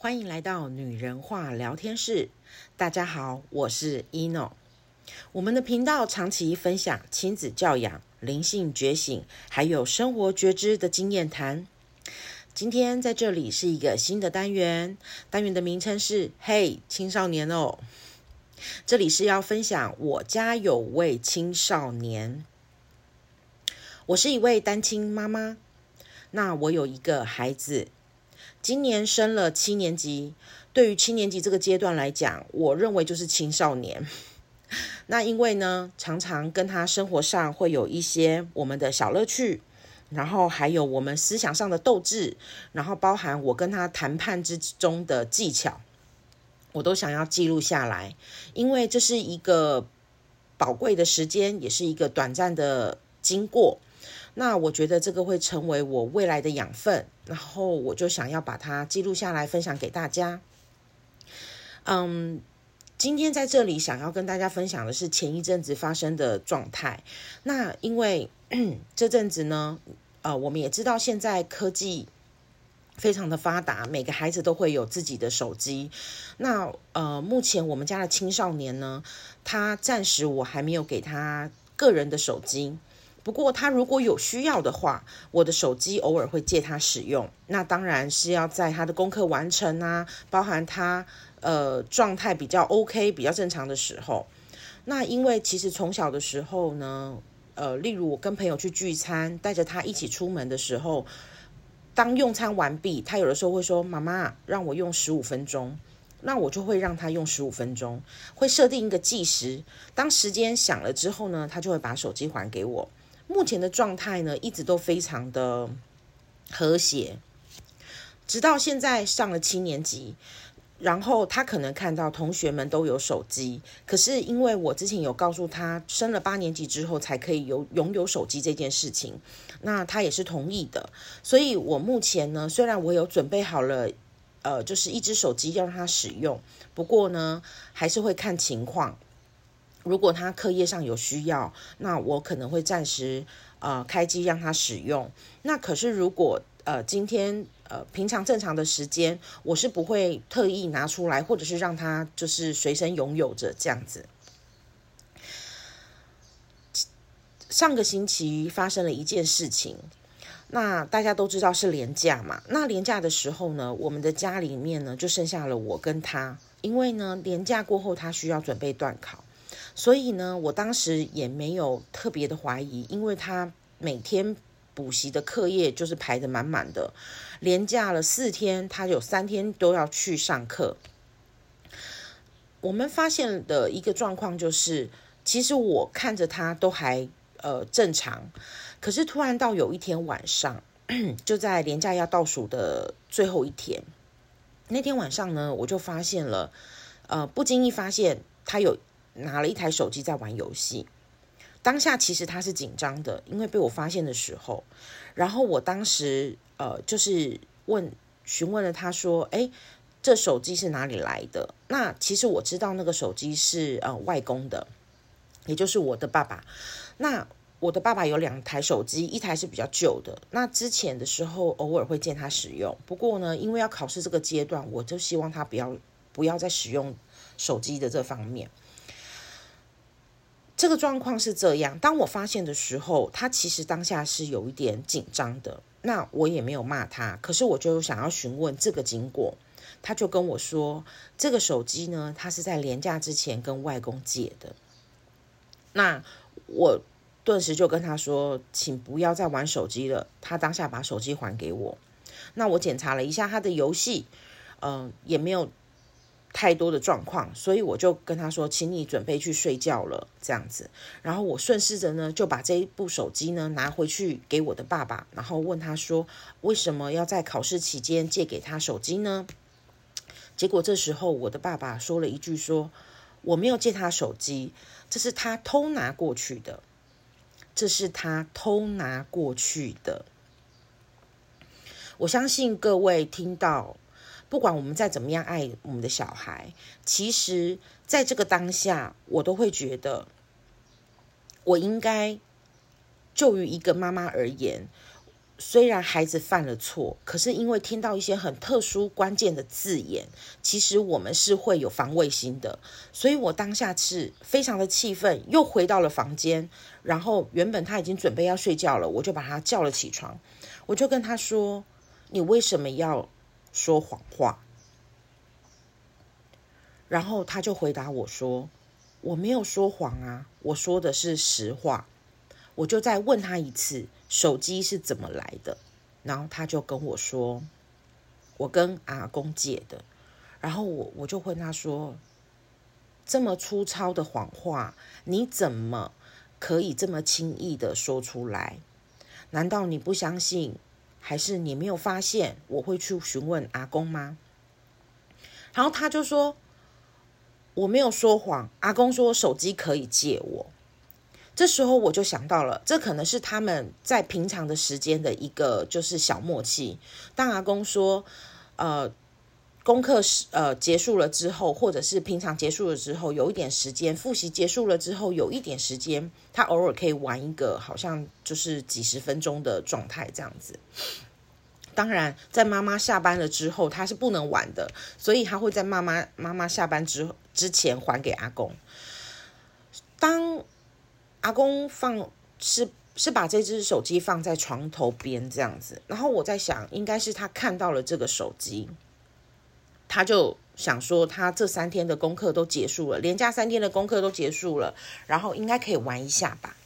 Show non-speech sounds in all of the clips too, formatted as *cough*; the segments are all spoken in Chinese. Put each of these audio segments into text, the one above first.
欢迎来到女人话聊天室。大家好，我是 Eno。我们的频道长期分享亲子教养、灵性觉醒，还有生活觉知的经验谈。今天在这里是一个新的单元，单元的名称是“嘿，青少年哦”。这里是要分享我家有位青少年。我是一位单亲妈妈，那我有一个孩子。今年升了七年级，对于七年级这个阶段来讲，我认为就是青少年。*laughs* 那因为呢，常常跟他生活上会有一些我们的小乐趣，然后还有我们思想上的斗志，然后包含我跟他谈判之中的技巧，我都想要记录下来，因为这是一个宝贵的时间，也是一个短暂的经过。那我觉得这个会成为我未来的养分，然后我就想要把它记录下来，分享给大家。嗯，今天在这里想要跟大家分享的是前一阵子发生的状态。那因为 *clears throat* 这阵子呢，呃，我们也知道现在科技非常的发达，每个孩子都会有自己的手机。那呃，目前我们家的青少年呢，他暂时我还没有给他个人的手机。不过他如果有需要的话，我的手机偶尔会借他使用。那当然是要在他的功课完成啊，包含他呃状态比较 OK、比较正常的时候。那因为其实从小的时候呢，呃，例如我跟朋友去聚餐，带着他一起出门的时候，当用餐完毕，他有的时候会说：“妈妈，让我用十五分钟。”那我就会让他用十五分钟，会设定一个计时。当时间响了之后呢，他就会把手机还给我。目前的状态呢，一直都非常的和谐，直到现在上了七年级，然后他可能看到同学们都有手机，可是因为我之前有告诉他，升了八年级之后才可以有拥有手机这件事情，那他也是同意的，所以我目前呢，虽然我有准备好了，呃，就是一只手机要让他使用，不过呢，还是会看情况。如果他课业上有需要，那我可能会暂时呃开机让他使用。那可是如果呃今天呃平常正常的时间，我是不会特意拿出来，或者是让他就是随身拥有着这样子。上个星期发生了一件事情，那大家都知道是连假嘛。那连假的时候呢，我们的家里面呢就剩下了我跟他，因为呢连假过后他需要准备段考。所以呢，我当时也没有特别的怀疑，因为他每天补习的课业就是排得满满的，连假了四天，他有三天都要去上课。我们发现的一个状况就是，其实我看着他都还呃正常，可是突然到有一天晚上，*coughs* 就在连假要倒数的最后一天，那天晚上呢，我就发现了，呃，不经意发现他有。拿了一台手机在玩游戏，当下其实他是紧张的，因为被我发现的时候，然后我当时呃就是问询问了他说，诶，这手机是哪里来的？那其实我知道那个手机是呃外公的，也就是我的爸爸。那我的爸爸有两台手机，一台是比较旧的，那之前的时候偶尔会见他使用，不过呢，因为要考试这个阶段，我就希望他不要不要再使用手机的这方面。这个状况是这样，当我发现的时候，他其实当下是有一点紧张的。那我也没有骂他，可是我就想要询问这个经过。他就跟我说，这个手机呢，他是在连假之前跟外公借的。那我顿时就跟他说，请不要再玩手机了。他当下把手机还给我。那我检查了一下他的游戏，嗯、也没有。太多的状况，所以我就跟他说：“请你准备去睡觉了。”这样子，然后我顺势着呢，就把这一部手机呢拿回去给我的爸爸，然后问他说：“为什么要在考试期间借给他手机呢？”结果这时候我的爸爸说了一句：“说我没有借他手机，这是他偷拿过去的，这是他偷拿过去的。”我相信各位听到。不管我们再怎么样爱我们的小孩，其实在这个当下，我都会觉得，我应该就于一个妈妈而言，虽然孩子犯了错，可是因为听到一些很特殊关键的字眼，其实我们是会有防卫心的。所以我当下是非常的气愤，又回到了房间。然后原本他已经准备要睡觉了，我就把他叫了起床，我就跟他说：“你为什么要说谎话？”然后他就回答我说：“我没有说谎啊，我说的是实话。”我就再问他一次。手机是怎么来的？然后他就跟我说，我跟阿公借的。然后我我就问他说，这么粗糙的谎话，你怎么可以这么轻易的说出来？难道你不相信，还是你没有发现我会去询问阿公吗？然后他就说，我没有说谎。阿公说手机可以借我。这时候我就想到了，这可能是他们在平常的时间的一个就是小默契。当阿公说，呃，功课是呃结束了之后，或者是平常结束了之后，有一点时间复习结束了之后，有一点时间，他偶尔可以玩一个好像就是几十分钟的状态这样子。当然，在妈妈下班了之后，他是不能玩的，所以他会在妈妈妈妈下班之之前还给阿公。当阿公放是是把这只手机放在床头边这样子，然后我在想，应该是他看到了这个手机，他就想说，他这三天的功课都结束了，连假三天的功课都结束了，然后应该可以玩一下吧。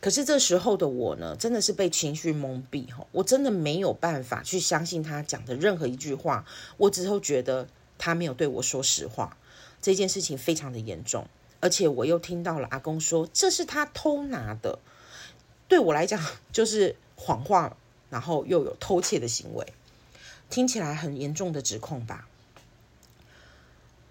可是这时候的我呢，真的是被情绪蒙蔽哈，我真的没有办法去相信他讲的任何一句话，我只后觉得他没有对我说实话，这件事情非常的严重。而且我又听到了阿公说，这是他偷拿的，对我来讲就是谎话，然后又有偷窃的行为，听起来很严重的指控吧。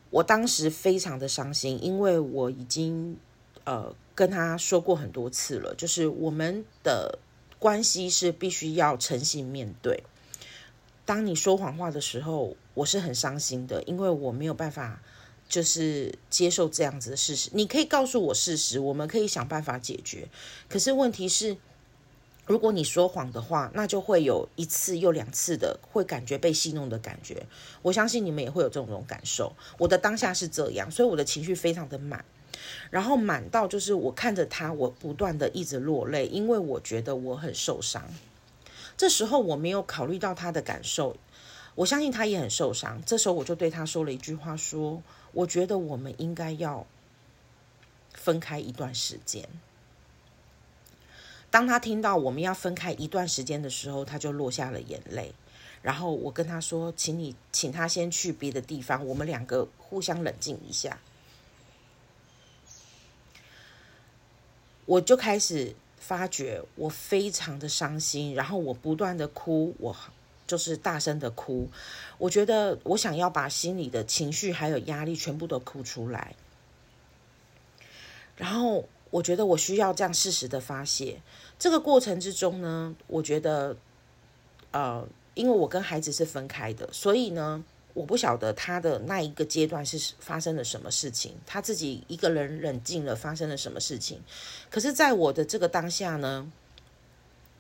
我当时非常的伤心，因为我已经呃跟他说过很多次了，就是我们的关系是必须要诚信面对。当你说谎话的时候，我是很伤心的，因为我没有办法。就是接受这样子的事实，你可以告诉我事实，我们可以想办法解决。可是问题是，如果你说谎的话，那就会有一次又两次的会感觉被戏弄的感觉。我相信你们也会有这种感受。我的当下是这样，所以我的情绪非常的满，然后满到就是我看着他，我不断的一直落泪，因为我觉得我很受伤。这时候我没有考虑到他的感受，我相信他也很受伤。这时候我就对他说了一句话，说。我觉得我们应该要分开一段时间。当他听到我们要分开一段时间的时候，他就落下了眼泪。然后我跟他说：“请你请他先去别的地方，我们两个互相冷静一下。”我就开始发觉我非常的伤心，然后我不断的哭，我。就是大声的哭，我觉得我想要把心里的情绪还有压力全部都哭出来，然后我觉得我需要这样适时的发泄。这个过程之中呢，我觉得，呃，因为我跟孩子是分开的，所以呢，我不晓得他的那一个阶段是发生了什么事情，他自己一个人冷静了，发生了什么事情。可是，在我的这个当下呢，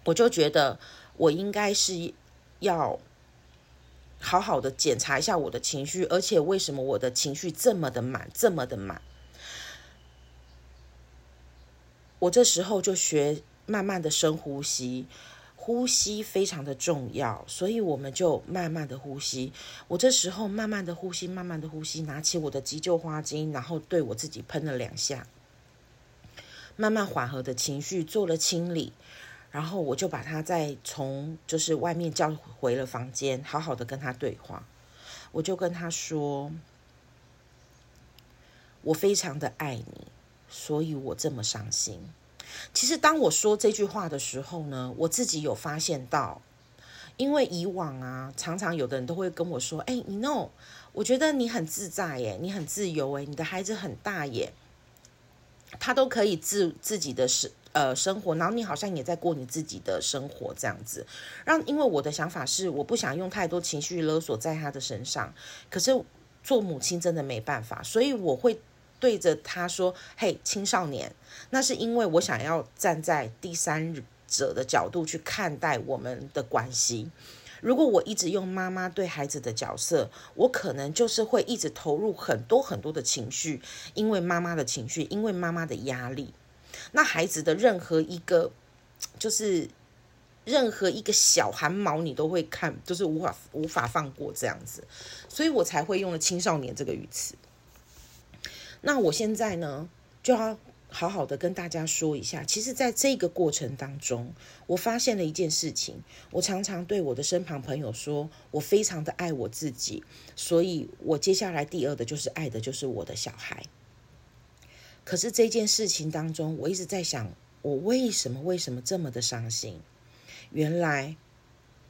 我就觉得我应该是。要好好的检查一下我的情绪，而且为什么我的情绪这么的满，这么的满？我这时候就学慢慢的深呼吸，呼吸非常的重要，所以我们就慢慢的呼吸。我这时候慢慢的呼吸，慢慢的呼吸，拿起我的急救花精，然后对我自己喷了两下，慢慢缓和的情绪做了清理。然后我就把他再从就是外面叫回了房间，好好的跟他对话。我就跟他说：“我非常的爱你，所以我这么伤心。”其实当我说这句话的时候呢，我自己有发现到，因为以往啊，常常有的人都会跟我说：“哎，你 know，我觉得你很自在耶，你很自由耶，你的孩子很大耶，他都可以自自己的事。”呃，生活，然后你好像也在过你自己的生活这样子，让因为我的想法是，我不想用太多情绪勒索在他的身上，可是做母亲真的没办法，所以我会对着他说：“嘿，青少年，那是因为我想要站在第三者的角度去看待我们的关系。如果我一直用妈妈对孩子的角色，我可能就是会一直投入很多很多的情绪，因为妈妈的情绪，因为妈妈的压力。那孩子的任何一个，就是任何一个小汗毛，你都会看，就是无法无法放过这样子，所以我才会用了青少年这个语词。那我现在呢，就要。好好的跟大家说一下，其实，在这个过程当中，我发现了一件事情。我常常对我的身旁朋友说，我非常的爱我自己，所以我接下来第二的就是爱的就是我的小孩。可是这件事情当中，我一直在想，我为什么为什么这么的伤心？原来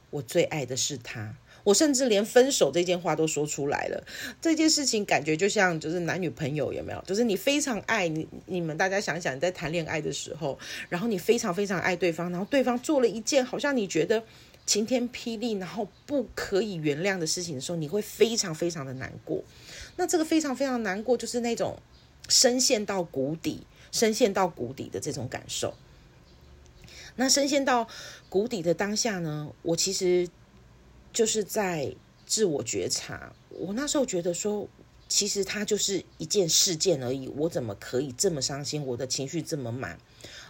我最爱的是他。我甚至连分手这件话都说出来了，这件事情感觉就像就是男女朋友有没有？就是你非常爱你，你们大家想想，在谈恋爱的时候，然后你非常非常爱对方，然后对方做了一件好像你觉得晴天霹雳，然后不可以原谅的事情的时候，你会非常非常的难过。那这个非常非常难过，就是那种深陷到谷底、深陷到谷底的这种感受。那深陷到谷底的当下呢，我其实。就是在自我觉察，我那时候觉得说，其实它就是一件事件而已，我怎么可以这么伤心？我的情绪这么满？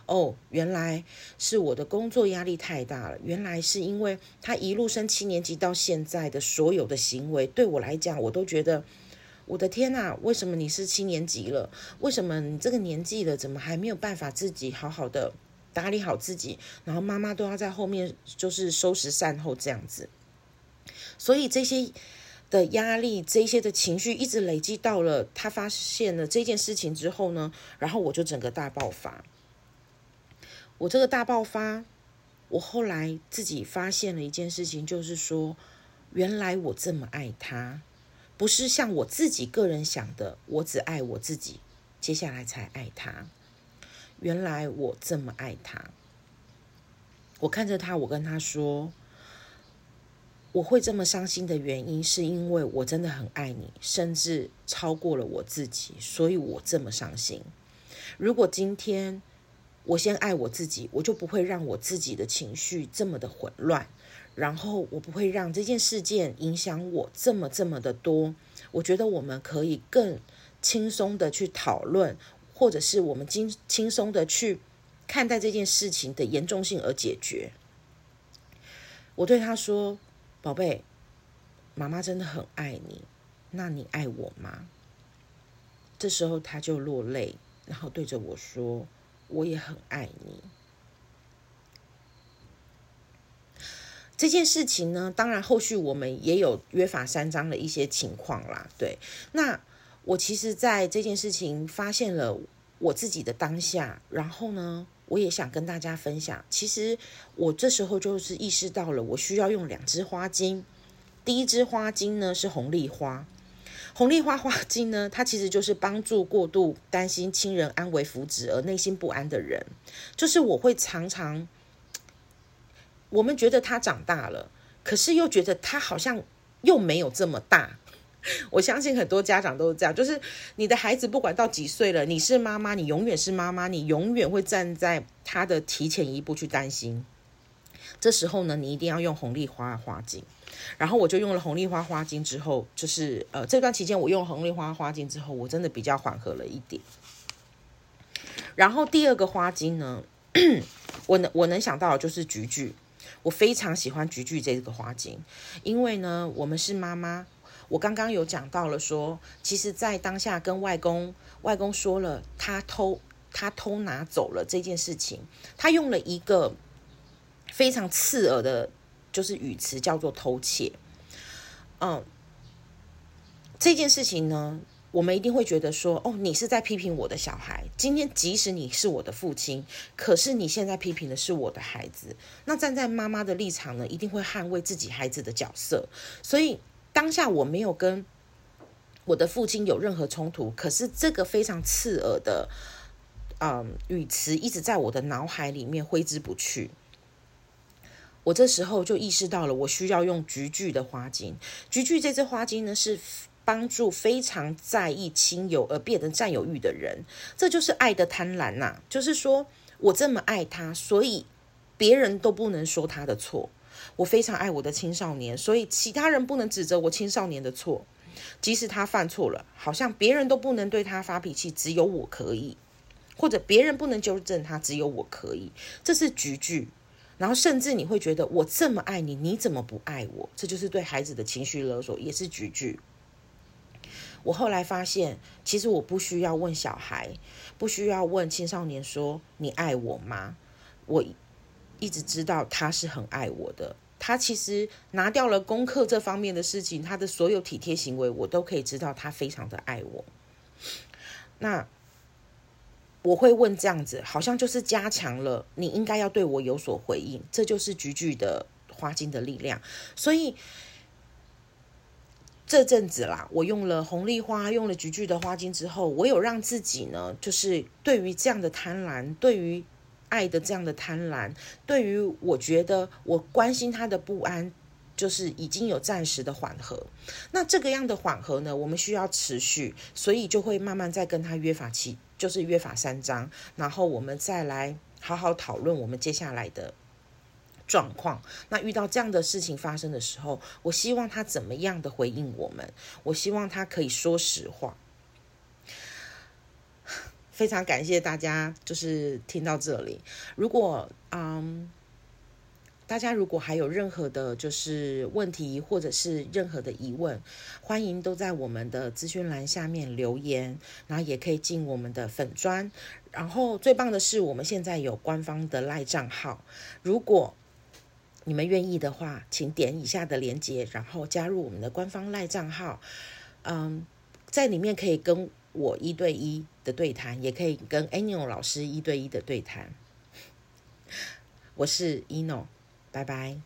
哦，原来是我的工作压力太大了。原来是因为他一路升七年级到现在的所有的行为，对我来讲，我都觉得，我的天哪，为什么你是七年级了？为什么你这个年纪了，怎么还没有办法自己好好的打理好自己？然后妈妈都要在后面就是收拾善后这样子。所以这些的压力，这些的情绪一直累积到了他发现了这件事情之后呢，然后我就整个大爆发。我这个大爆发，我后来自己发现了一件事情，就是说，原来我这么爱他，不是像我自己个人想的，我只爱我自己，接下来才爱他。原来我这么爱他，我看着他，我跟他说。我会这么伤心的原因，是因为我真的很爱你，甚至超过了我自己，所以我这么伤心。如果今天我先爱我自己，我就不会让我自己的情绪这么的混乱，然后我不会让这件事件影响我这么这么的多。我觉得我们可以更轻松的去讨论，或者是我们轻轻松的去看待这件事情的严重性而解决。我对他说。宝贝，妈妈真的很爱你，那你爱我吗？这时候他就落泪，然后对着我说：“我也很爱你。”这件事情呢，当然后续我们也有约法三章的一些情况啦。对，那我其实在这件事情发现了我自己的当下，然后呢，我也想跟大家分享，其实我这时候就是意识到了，我需要用两支花精。第一支花精呢是红丽花，红丽花花精呢，它其实就是帮助过度担心亲人安危福祉而内心不安的人。就是我会常常，我们觉得他长大了，可是又觉得他好像又没有这么大。*laughs* 我相信很多家长都是这样，就是你的孩子不管到几岁了，你是妈妈，你永远是妈妈，你永远会站在他的提前一步去担心。这时候呢，你一定要用红丽花花精。然后我就用了红丽花花精之后，就是呃这段期间我用红丽花花精之后，我真的比较缓和了一点。然后第二个花精呢，我能我能想到的就是菊苣，我非常喜欢菊苣这个花精，因为呢，我们是妈妈。我刚刚有讲到了说，其实，在当下跟外公外公说了他偷他偷拿走了这件事情，他用了一个非常刺耳的，就是语词叫做偷窃。嗯，这件事情呢，我们一定会觉得说，哦，你是在批评我的小孩。今天即使你是我的父亲，可是你现在批评的是我的孩子。那站在妈妈的立场呢，一定会捍卫自己孩子的角色，所以。当下我没有跟我的父亲有任何冲突，可是这个非常刺耳的，嗯，语词一直在我的脑海里面挥之不去。我这时候就意识到了，我需要用菊苣的花精。菊苣这支花精呢，是帮助非常在意亲友而变得占有欲的人。这就是爱的贪婪呐，就是说我这么爱他，所以别人都不能说他的错。我非常爱我的青少年，所以其他人不能指责我青少年的错。即使他犯错了，好像别人都不能对他发脾气，只有我可以，或者别人不能纠正他，只有我可以。这是局句，然后甚至你会觉得我这么爱你，你怎么不爱我？这就是对孩子的情绪勒索，也是局句。我后来发现，其实我不需要问小孩，不需要问青少年说你爱我吗？我一直知道他是很爱我的。他其实拿掉了功课这方面的事情，他的所有体贴行为，我都可以知道他非常的爱我。那我会问这样子，好像就是加强了你应该要对我有所回应，这就是菊菊的花精的力量。所以这阵子啦，我用了红丽花，用了菊菊的花精之后，我有让自己呢，就是对于这样的贪婪，对于。爱的这样的贪婪，对于我觉得我关心他的不安，就是已经有暂时的缓和。那这个样的缓和呢，我们需要持续，所以就会慢慢再跟他约法七，就是约法三章，然后我们再来好好讨论我们接下来的状况。那遇到这样的事情发生的时候，我希望他怎么样的回应我们？我希望他可以说实话。非常感谢大家，就是听到这里。如果嗯，大家如果还有任何的，就是问题或者是任何的疑问，欢迎都在我们的资讯栏下面留言，然后也可以进我们的粉专。然后最棒的是，我们现在有官方的赖账号，如果你们愿意的话，请点以下的链接，然后加入我们的官方赖账号。嗯，在里面可以跟。我一对一的对谈，也可以跟 Eno 老师一对一的对谈。我是 Eno，拜拜。